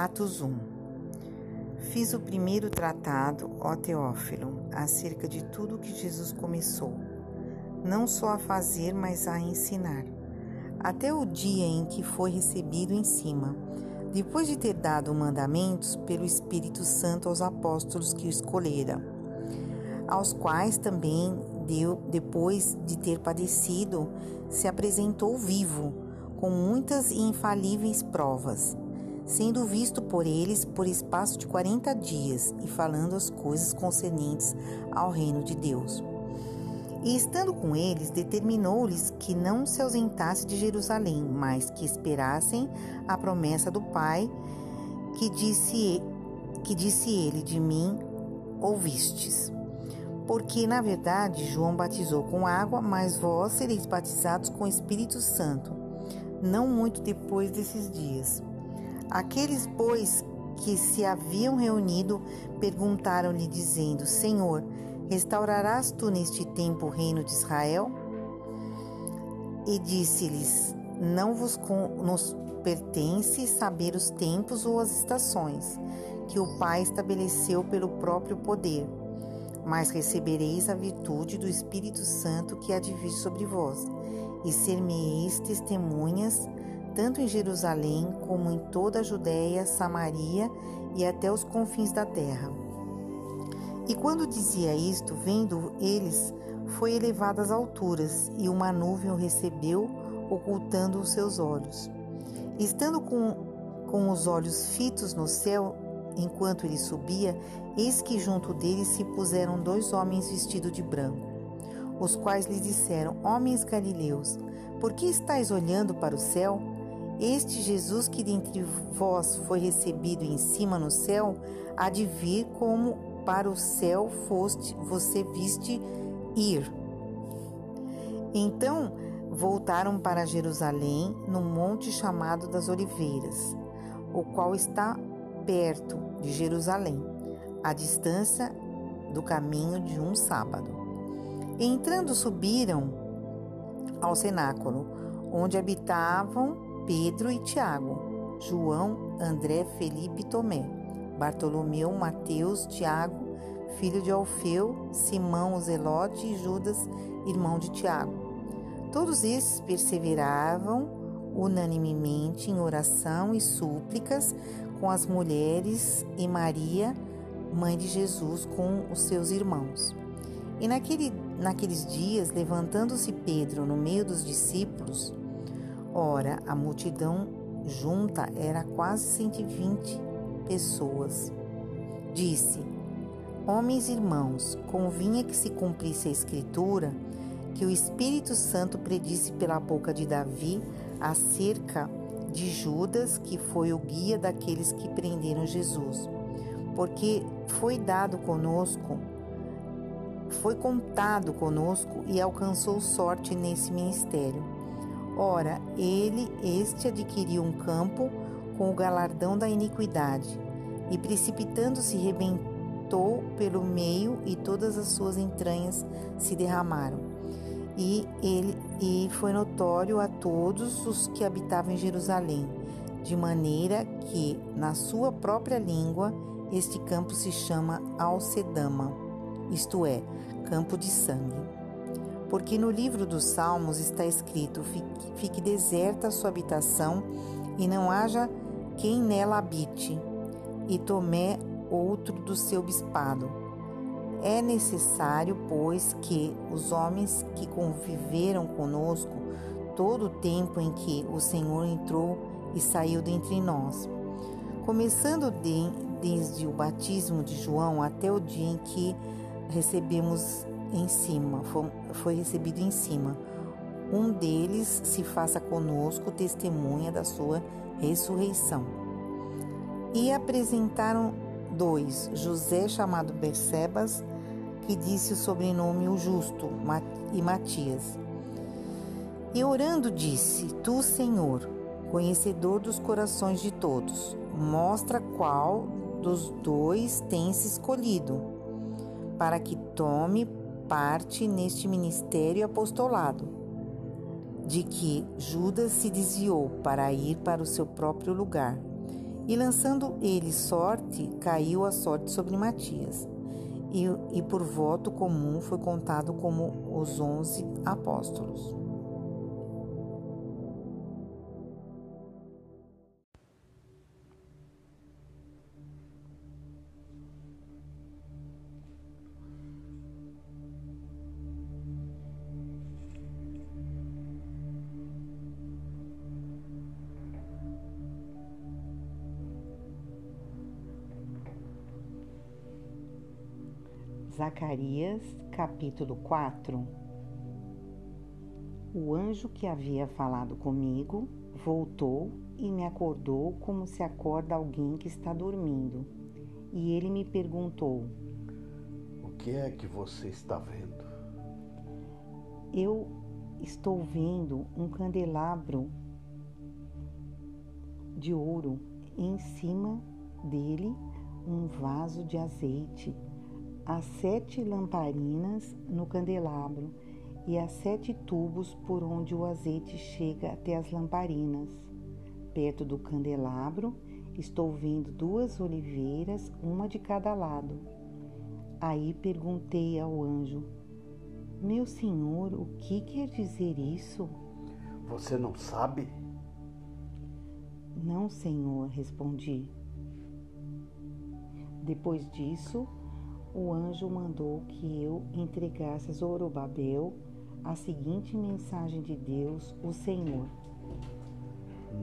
Atos 1 Fiz o primeiro tratado, ó Teófilo, acerca de tudo que Jesus começou, não só a fazer, mas a ensinar, até o dia em que foi recebido em cima, depois de ter dado mandamentos pelo Espírito Santo aos apóstolos que o escolhera, aos quais também deu, depois de ter padecido, se apresentou vivo, com muitas e infalíveis provas sendo visto por eles por espaço de quarenta dias e falando as coisas concernentes ao reino de Deus. E estando com eles, determinou-lhes que não se ausentasse de Jerusalém, mas que esperassem a promessa do Pai, que disse, que disse ele: De mim ouvistes. Porque, na verdade, João batizou com água, mas vós sereis batizados com o Espírito Santo, não muito depois desses dias. Aqueles, pois, que se haviam reunido perguntaram-lhe, dizendo: Senhor, restaurarás tu neste tempo o reino de Israel? E disse-lhes: Não vos nos pertence saber os tempos ou as estações que o Pai estabeleceu pelo próprio poder, mas recebereis a virtude do Espírito Santo que há de vir sobre vós, e ser-me-eis testemunhas tanto em Jerusalém como em toda a Judéia, Samaria e até os confins da terra. E quando dizia isto, vendo eles, foi elevado às alturas, e uma nuvem o recebeu, ocultando os seus olhos. Estando com, com os olhos fitos no céu, enquanto ele subia, eis que junto dele se puseram dois homens vestidos de branco, os quais lhe disseram: Homens galileus, por que estáis olhando para o céu? Este Jesus que dentre vós foi recebido em cima no céu, há de vir como para o céu foste, você viste ir. Então voltaram para Jerusalém, no monte chamado das Oliveiras, o qual está perto de Jerusalém, à distância do caminho de um sábado. Entrando, subiram ao cenáculo, onde habitavam Pedro e Tiago, João, André, Felipe e Tomé, Bartolomeu, Mateus, Tiago, filho de Alfeu, Simão, Zelote e Judas, irmão de Tiago. Todos esses perseveravam unanimemente em oração e súplicas com as mulheres e Maria, mãe de Jesus, com os seus irmãos. E naquele, naqueles dias, levantando-se Pedro no meio dos discípulos, Ora, a multidão junta era quase 120 pessoas. Disse: Homens irmãos, convinha que se cumprisse a Escritura que o Espírito Santo predisse pela boca de Davi acerca de Judas, que foi o guia daqueles que prenderam Jesus. Porque foi dado conosco, foi contado conosco e alcançou sorte nesse ministério. Ora, ele, este, adquiriu um campo com o galardão da iniquidade, e precipitando-se, rebentou pelo meio, e todas as suas entranhas se derramaram. E ele e foi notório a todos os que habitavam em Jerusalém, de maneira que, na sua própria língua, este campo se chama Alcedama, isto é, campo de sangue. Porque no livro dos Salmos está escrito: fique, fique deserta a sua habitação e não haja quem nela habite, e tomé outro do seu bispado. É necessário, pois, que os homens que conviveram conosco todo o tempo em que o Senhor entrou e saiu dentre nós, começando de, desde o batismo de João até o dia em que recebemos em cima, foi, recebido em cima. Um deles se faça conosco testemunha da sua ressurreição. E apresentaram dois, José chamado Bersebas, que disse o sobrenome o justo, e Matias. E orando disse: Tu, Senhor, conhecedor dos corações de todos, mostra qual dos dois tens escolhido, para que tome parte neste ministério apostolado, de que Judas se desviou para ir para o seu próprio lugar, E lançando ele sorte, caiu a sorte sobre Matias. E, e por voto comum foi contado como os onze apóstolos. Zacarias, capítulo 4 O anjo que havia falado comigo voltou e me acordou como se acorda alguém que está dormindo. E ele me perguntou: O que é que você está vendo? Eu estou vendo um candelabro de ouro, em cima dele um vaso de azeite as sete lamparinas no candelabro e as sete tubos por onde o azeite chega até as lamparinas. Perto do candelabro estou vendo duas oliveiras, uma de cada lado. Aí perguntei ao anjo: Meu senhor, o que quer dizer isso? Você não sabe? Não, senhor, respondi. Depois disso, o anjo mandou que eu entregasse a Zorobabel a seguinte mensagem de Deus, o Senhor: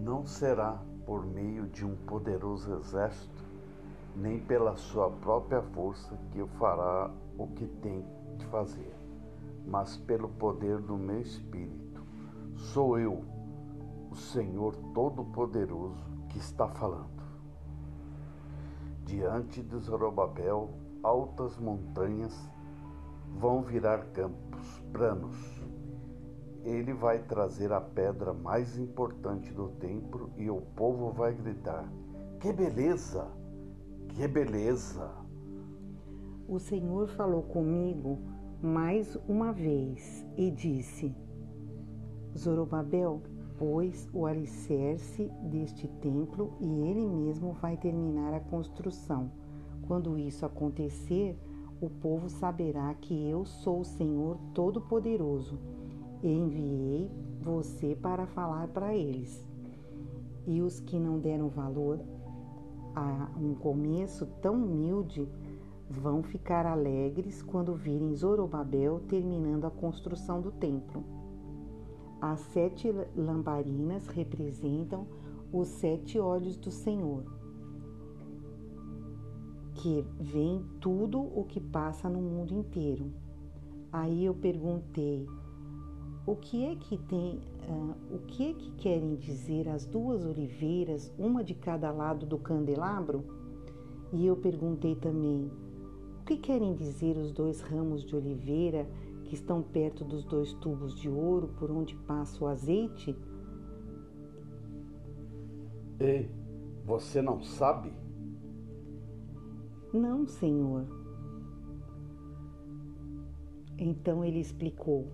Não será por meio de um poderoso exército, nem pela sua própria força que eu fará o que tem de fazer, mas pelo poder do meu espírito. Sou eu, o Senhor Todo-Poderoso, que está falando. Diante de Zorobabel, altas montanhas vão virar campos planos. Ele vai trazer a pedra mais importante do templo e o povo vai gritar: Que beleza! Que beleza! O Senhor falou comigo mais uma vez e disse: Zorobabel, pois o alicerce deste templo e ele mesmo vai terminar a construção quando isso acontecer, o povo saberá que eu sou o Senhor Todo-Poderoso e enviei você para falar para eles. E os que não deram valor a um começo tão humilde vão ficar alegres quando virem Zorobabel terminando a construção do templo. As sete lamparinas representam os sete olhos do Senhor que vem tudo o que passa no mundo inteiro. Aí eu perguntei: o que é que tem, uh, o que é que querem dizer as duas oliveiras, uma de cada lado do candelabro? E eu perguntei também: o que querem dizer os dois ramos de oliveira que estão perto dos dois tubos de ouro por onde passa o azeite? Ei, você não sabe? Não, Senhor. Então ele explicou: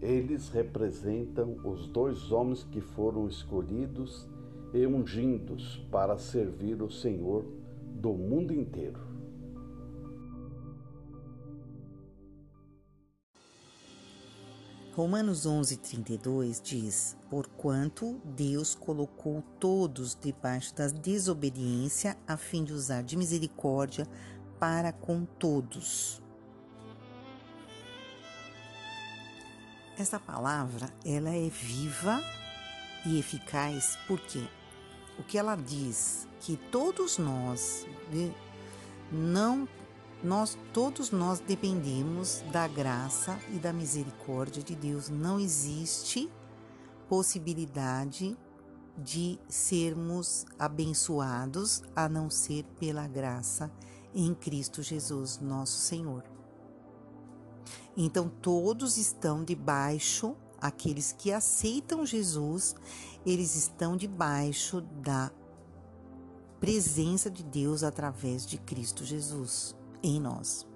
Eles representam os dois homens que foram escolhidos e ungidos para servir o Senhor do mundo inteiro. Romanos 11:32 diz: Porquanto Deus colocou todos debaixo da desobediência, a fim de usar de misericórdia para com todos. Essa palavra, ela é viva e eficaz porque o que ela diz que todos nós né, não nós todos nós dependemos da graça e da misericórdia de Deus. Não existe possibilidade de sermos abençoados a não ser pela graça em Cristo Jesus, nosso Senhor. Então todos estão debaixo, aqueles que aceitam Jesus, eles estão debaixo da presença de Deus através de Cristo Jesus em nós.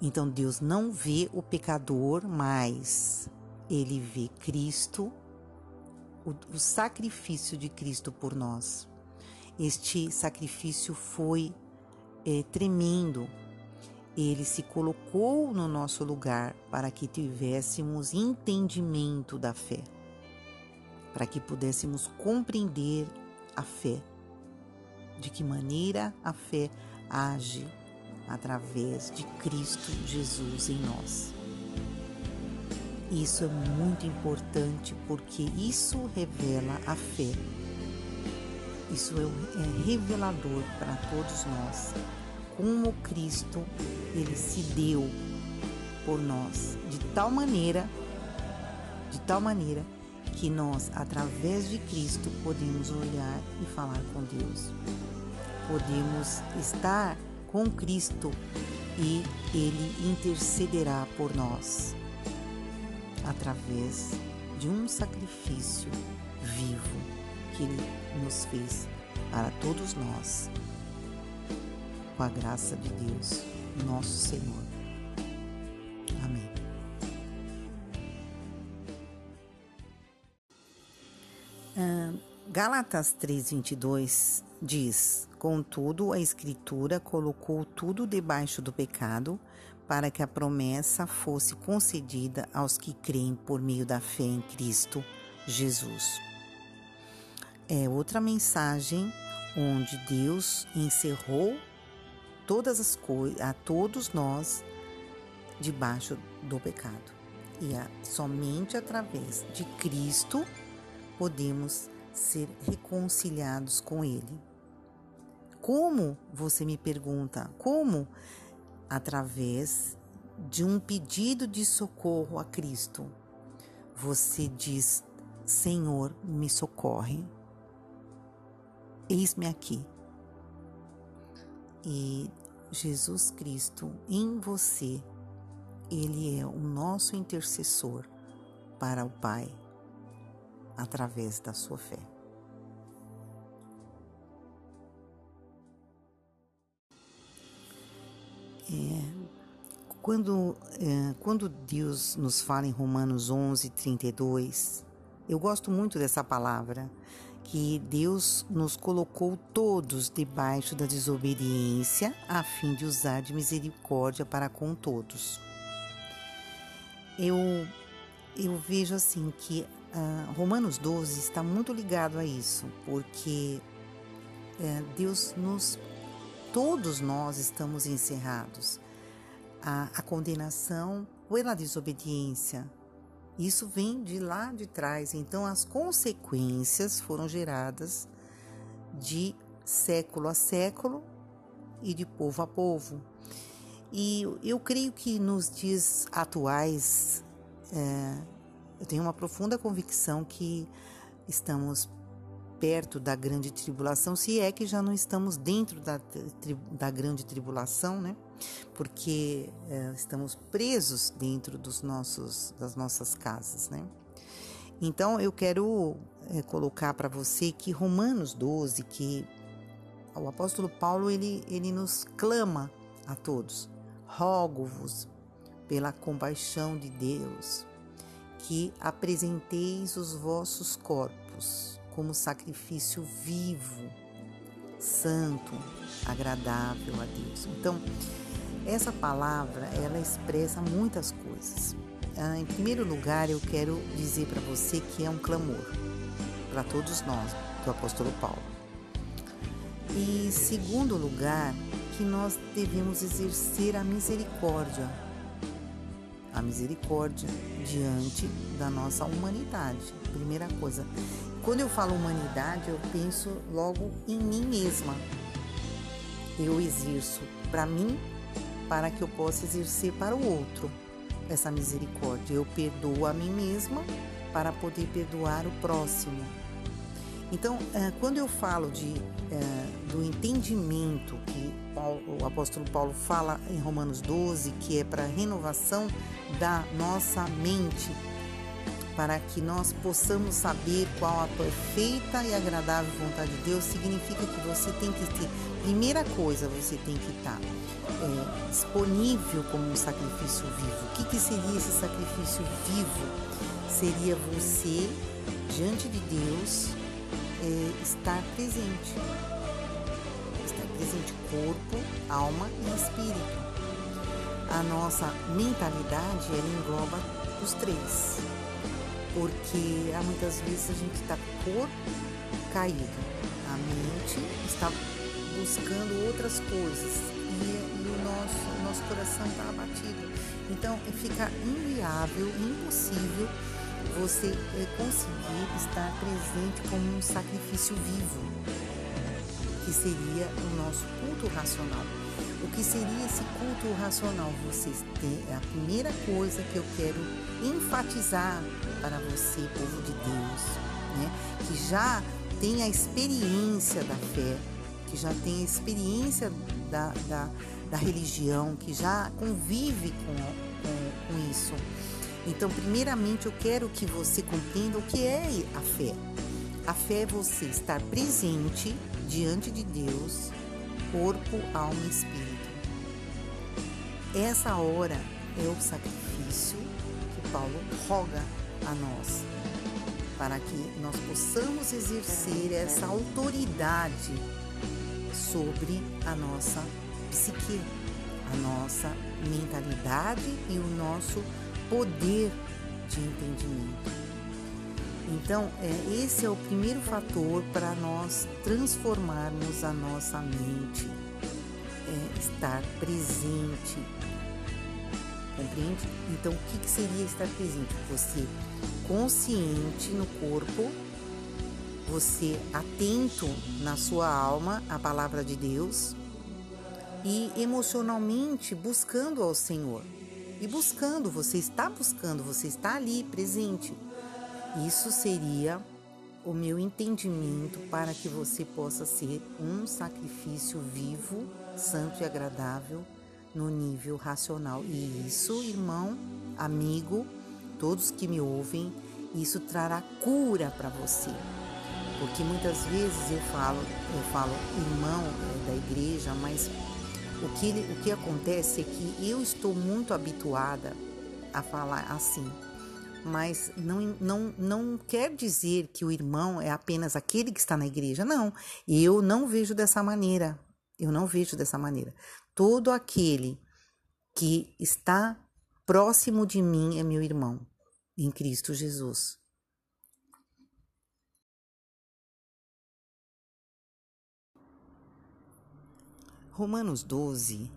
Então Deus não vê o pecador, mas ele vê Cristo, o, o sacrifício de Cristo por nós. Este sacrifício foi é, tremendo. Ele se colocou no nosso lugar para que tivéssemos entendimento da fé, para que pudéssemos compreender a fé, de que maneira a fé age através de Cristo Jesus em nós. Isso é muito importante porque isso revela a fé. Isso é, é revelador para todos nós. Como Cristo ele se deu por nós de tal maneira, de tal maneira que nós, através de Cristo, podemos olhar e falar com Deus. Podemos estar com Cristo e Ele intercederá por nós através de um sacrifício vivo que Ele nos fez para todos nós, com a graça de Deus, nosso Senhor. Amém. Ah, Gálatas 3:22 diz: Contudo, a Escritura colocou tudo debaixo do pecado, para que a promessa fosse concedida aos que creem por meio da fé em Cristo Jesus. É outra mensagem onde Deus encerrou todas as coisas a todos nós debaixo do pecado. E a, somente através de Cristo podemos ser reconciliados com Ele. Como? Você me pergunta. Como? através de um pedido de socorro a Cristo. Você diz: Senhor, me socorre. Eis-me aqui. E Jesus Cristo em você, Ele é o nosso intercessor para o Pai através da sua fé. Quando, é, quando Deus nos fala em Romanos 11, 32, eu gosto muito dessa palavra, que Deus nos colocou todos debaixo da desobediência, a fim de usar de misericórdia para com todos. Eu, eu vejo assim que uh, Romanos 12 está muito ligado a isso, porque uh, Deus nos todos nós estamos encerrados. A, a condenação pela desobediência. Isso vem de lá de trás. Então, as consequências foram geradas de século a século e de povo a povo. E eu creio que nos dias atuais, é, eu tenho uma profunda convicção que estamos perto da grande tribulação, se é que já não estamos dentro da, da grande tribulação, né? Porque é, estamos presos dentro dos nossos, das nossas casas, né? Então eu quero é, colocar para você que Romanos 12, que o apóstolo Paulo ele, ele nos clama a todos: rogo-vos pela compaixão de Deus, que apresenteis os vossos corpos como sacrifício vivo, santo, agradável a Deus. Então, essa palavra, ela expressa muitas coisas. Ah, em primeiro lugar, eu quero dizer para você que é um clamor para todos nós, do apóstolo Paulo. E segundo lugar, que nós devemos exercer a misericórdia. A misericórdia diante da nossa humanidade. Primeira coisa. Quando eu falo humanidade, eu penso logo em mim mesma. Eu exerço para mim para que eu possa exercer para o outro essa misericórdia. Eu perdoo a mim mesma para poder perdoar o próximo. Então, eh, quando eu falo de, eh, do entendimento que o apóstolo Paulo fala em Romanos 12, que é para a renovação da nossa mente, para que nós possamos saber qual a perfeita e agradável vontade de Deus, significa que você tem que ter, primeira coisa, você tem que estar é, disponível como um sacrifício vivo. O que, que seria esse sacrifício vivo? Seria você diante de Deus, é estar presente. Estar presente corpo, alma e espírito. A nossa mentalidade ela engloba os três. Porque há muitas vezes a gente está corpo caído, a mente está buscando outras coisas e, e o nosso, nosso coração está abatido. Então fica inviável, impossível você eh, conseguir estar presente como um sacrifício vivo, que seria o nosso culto racional. O que seria esse culto racional? Vocês é a primeira coisa que eu quero enfatizar para você, povo de Deus, né? que já tem a experiência da fé, que já tem a experiência da, da, da religião, que já convive com, com, com isso. Então, primeiramente, eu quero que você compreenda o que é a fé. A fé é você estar presente diante de Deus, corpo, alma e espírito. Essa hora é o sacrifício que Paulo roga a nós, para que nós possamos exercer essa autoridade sobre a nossa psique, a nossa mentalidade e o nosso poder de entendimento. Então, é, esse é o primeiro fator para nós transformarmos a nossa mente, é, estar presente. Compreende? Então, o que, que seria estar presente? Você consciente no corpo, você atento na sua alma à palavra de Deus e emocionalmente buscando ao Senhor. E buscando, você está buscando, você está ali presente. Isso seria o meu entendimento para que você possa ser um sacrifício vivo, santo e agradável no nível racional. E isso, irmão, amigo, todos que me ouvem, isso trará cura para você. Porque muitas vezes eu falo, eu falo irmão é, da igreja, mas o que, o que acontece é que eu estou muito habituada a falar assim, mas não, não, não quer dizer que o irmão é apenas aquele que está na igreja. Não, eu não vejo dessa maneira. Eu não vejo dessa maneira. Todo aquele que está próximo de mim é meu irmão em Cristo Jesus. Romanos 12,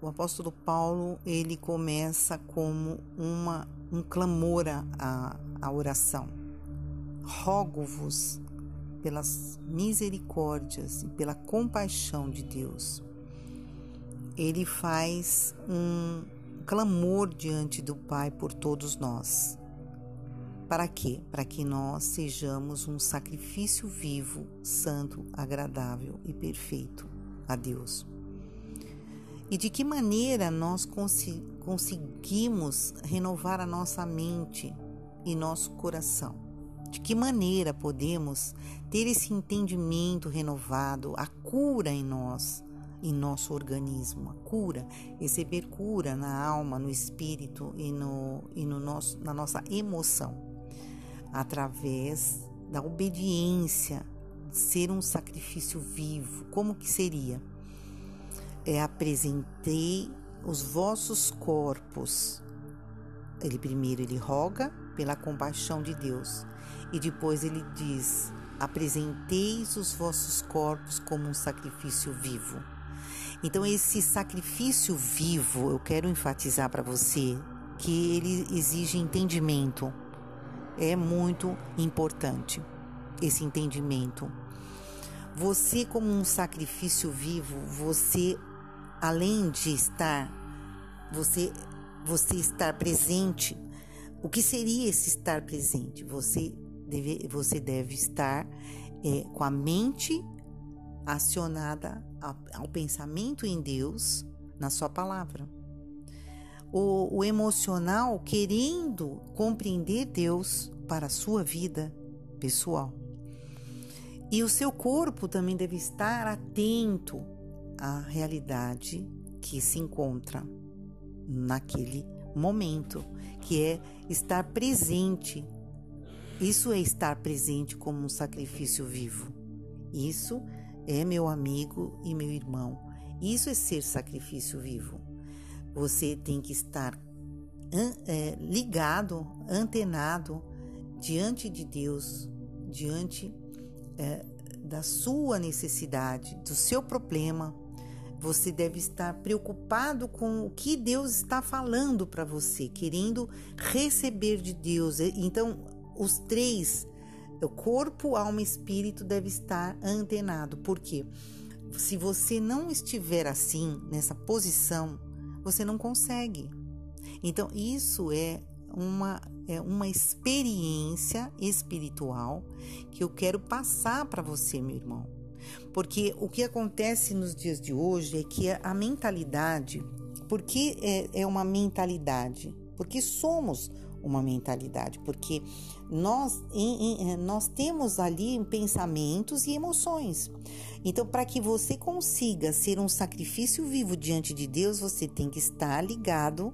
o apóstolo Paulo ele começa como uma, um clamor à, à oração. Rogo-vos pelas misericórdias e pela compaixão de Deus. Ele faz um clamor diante do Pai por todos nós. Para quê? Para que nós sejamos um sacrifício vivo, santo, agradável e perfeito a Deus. E de que maneira nós conseguimos renovar a nossa mente e nosso coração? De que maneira podemos ter esse entendimento renovado, a cura em nós, em nosso organismo, a cura, receber cura na alma, no espírito e, no, e no nosso, na nossa emoção, através da obediência, ser um sacrifício vivo. Como que seria? é, apresentei os vossos corpos. Ele primeiro ele roga pela compaixão de Deus e depois ele diz: apresenteis os vossos corpos como um sacrifício vivo. Então esse sacrifício vivo, eu quero enfatizar para você que ele exige entendimento. É muito importante esse entendimento. Você como um sacrifício vivo, você além de estar, você, você estar presente, o que seria esse estar presente? Você deve, você deve estar é, com a mente acionada ao, pensamento em Deus, na Sua palavra. O, o emocional querendo compreender Deus para a sua vida pessoal. E o seu corpo também deve estar atento a realidade que se encontra naquele momento, que é estar presente Isso é estar presente como um sacrifício vivo. Isso é meu amigo e meu irmão. Isso é ser sacrifício vivo. Você tem que estar é, ligado, antenado diante de Deus, diante é, da sua necessidade, do seu problema. Você deve estar preocupado com o que Deus está falando para você, querendo receber de Deus. Então, os três, o corpo, alma e espírito, deve estar antenado. Por quê? Se você não estiver assim, nessa posição, você não consegue. Então, isso é uma, é uma experiência espiritual que eu quero passar para você, meu irmão. Porque o que acontece nos dias de hoje é que a mentalidade, porque é, é uma mentalidade? Porque somos uma mentalidade, porque nós, em, em, nós temos ali pensamentos e emoções. Então, para que você consiga ser um sacrifício vivo diante de Deus, você tem que estar ligado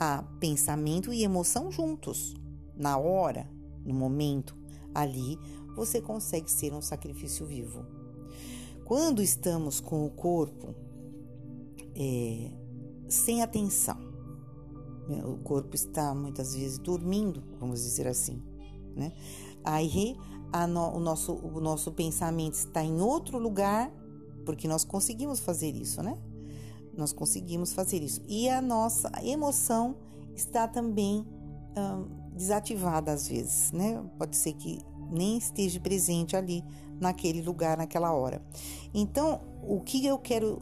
a pensamento e emoção juntos. Na hora, no momento, ali, você consegue ser um sacrifício vivo. Quando estamos com o corpo é, sem atenção, né, o corpo está muitas vezes dormindo, vamos dizer assim, né? Aí no, o, nosso, o nosso pensamento está em outro lugar, porque nós conseguimos fazer isso, né? Nós conseguimos fazer isso. E a nossa emoção está também hum, desativada às vezes, né? Pode ser que nem esteja presente ali naquele lugar, naquela hora. Então, o que eu quero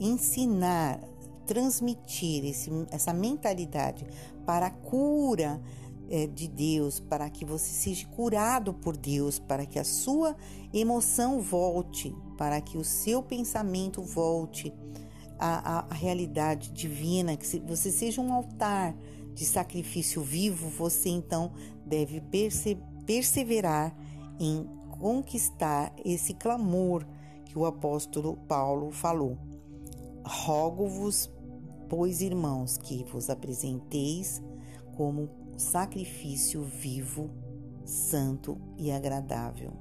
ensinar, transmitir esse, essa mentalidade para a cura é, de Deus, para que você seja curado por Deus, para que a sua emoção volte, para que o seu pensamento volte a, a realidade divina, que você seja um altar de sacrifício vivo, você então deve perseverar em conquistar esse clamor que o apóstolo Paulo falou. Rogo-vos, pois, irmãos, que vos apresenteis como sacrifício vivo, santo e agradável.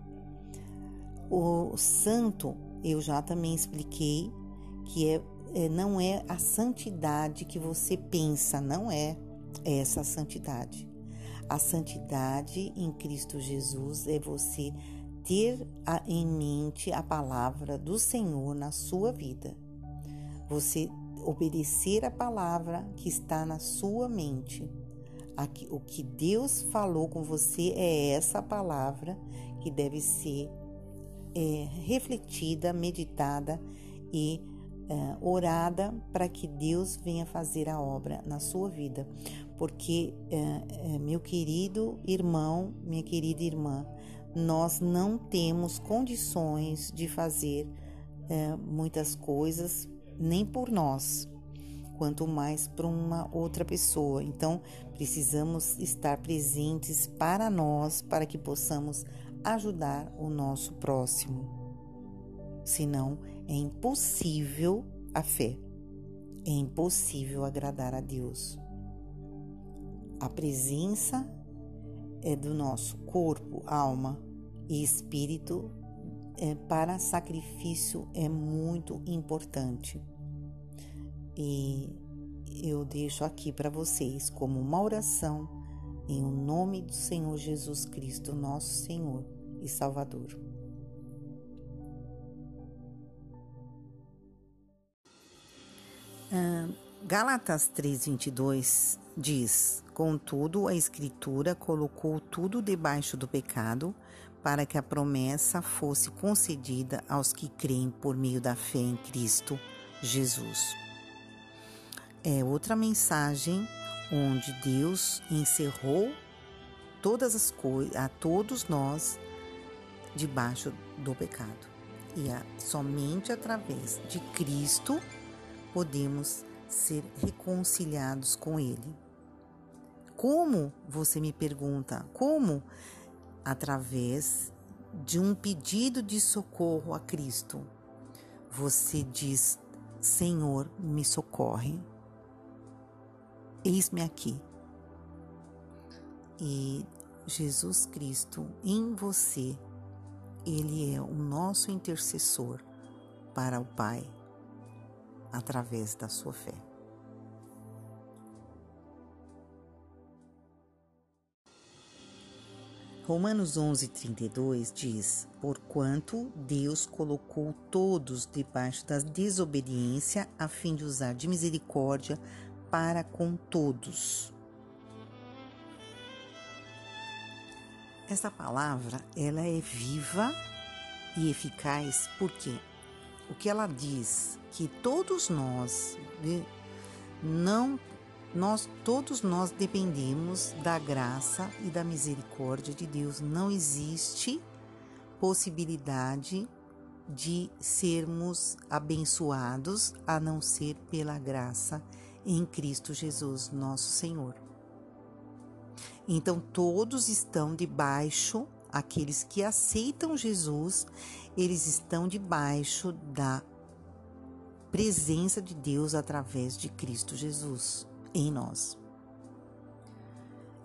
O santo, eu já também expliquei que é é, não é a santidade que você pensa, não é essa santidade. A santidade em Cristo Jesus é você ter em mente a palavra do Senhor na sua vida. Você obedecer a palavra que está na sua mente. O que Deus falou com você é essa palavra que deve ser é, refletida, meditada e é, orada para que Deus venha fazer a obra na sua vida. Porque, é, é, meu querido irmão, minha querida irmã, nós não temos condições de fazer é, muitas coisas nem por nós, quanto mais para uma outra pessoa. Então, precisamos estar presentes para nós, para que possamos ajudar o nosso próximo. Senão, é impossível a fé. É impossível agradar a Deus. A presença é do nosso corpo, alma e espírito é, para sacrifício é muito importante. E eu deixo aqui para vocês como uma oração em o nome do Senhor Jesus Cristo, nosso Senhor e Salvador. Gálatas 3:22 diz: Contudo, a Escritura colocou tudo debaixo do pecado, para que a promessa fosse concedida aos que creem por meio da fé em Cristo Jesus. É outra mensagem onde Deus encerrou todas as coisas a todos nós debaixo do pecado. E a, somente através de Cristo podemos ser reconciliados com Ele. Como? Você me pergunta. Como? Através de um pedido de socorro a Cristo. Você diz: Senhor, me socorre. Eis-me aqui. E Jesus Cristo em você, ele é o nosso intercessor para o Pai através da sua fé. Romanos 11:32 diz: Porquanto Deus colocou todos debaixo da desobediência, a fim de usar de misericórdia para com todos. Essa palavra, ela é viva e eficaz porque o que ela diz que todos nós né, não nós todos nós dependemos da graça e da misericórdia de Deus. Não existe possibilidade de sermos abençoados a não ser pela graça em Cristo Jesus, nosso Senhor. Então todos estão debaixo, aqueles que aceitam Jesus, eles estão debaixo da presença de Deus através de Cristo Jesus em nós.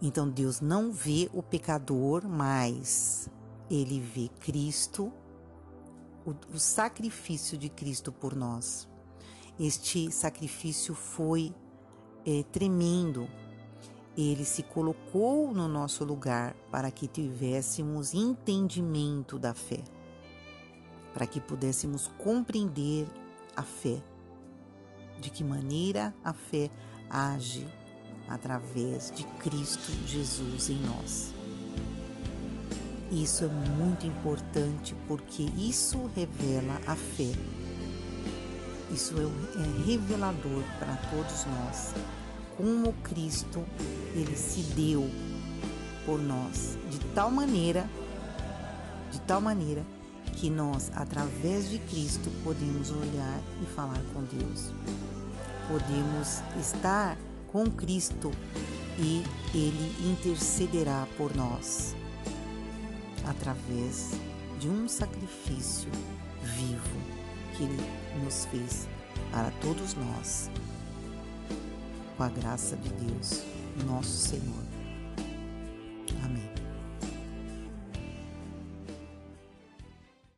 Então Deus não vê o pecador, mas ele vê Cristo, o, o sacrifício de Cristo por nós. Este sacrifício foi é, tremendo. Ele se colocou no nosso lugar para que tivéssemos entendimento da fé, para que pudéssemos compreender a fé, de que maneira a fé age através de Cristo Jesus em nós. Isso é muito importante porque isso revela a fé. Isso é, é revelador para todos nós. Como Cristo ele se deu por nós de tal maneira, de tal maneira que nós, através de Cristo, podemos olhar e falar com Deus. Podemos estar com Cristo e Ele intercederá por nós através de um sacrifício vivo que Ele nos fez para todos nós, com a graça de Deus, nosso Senhor.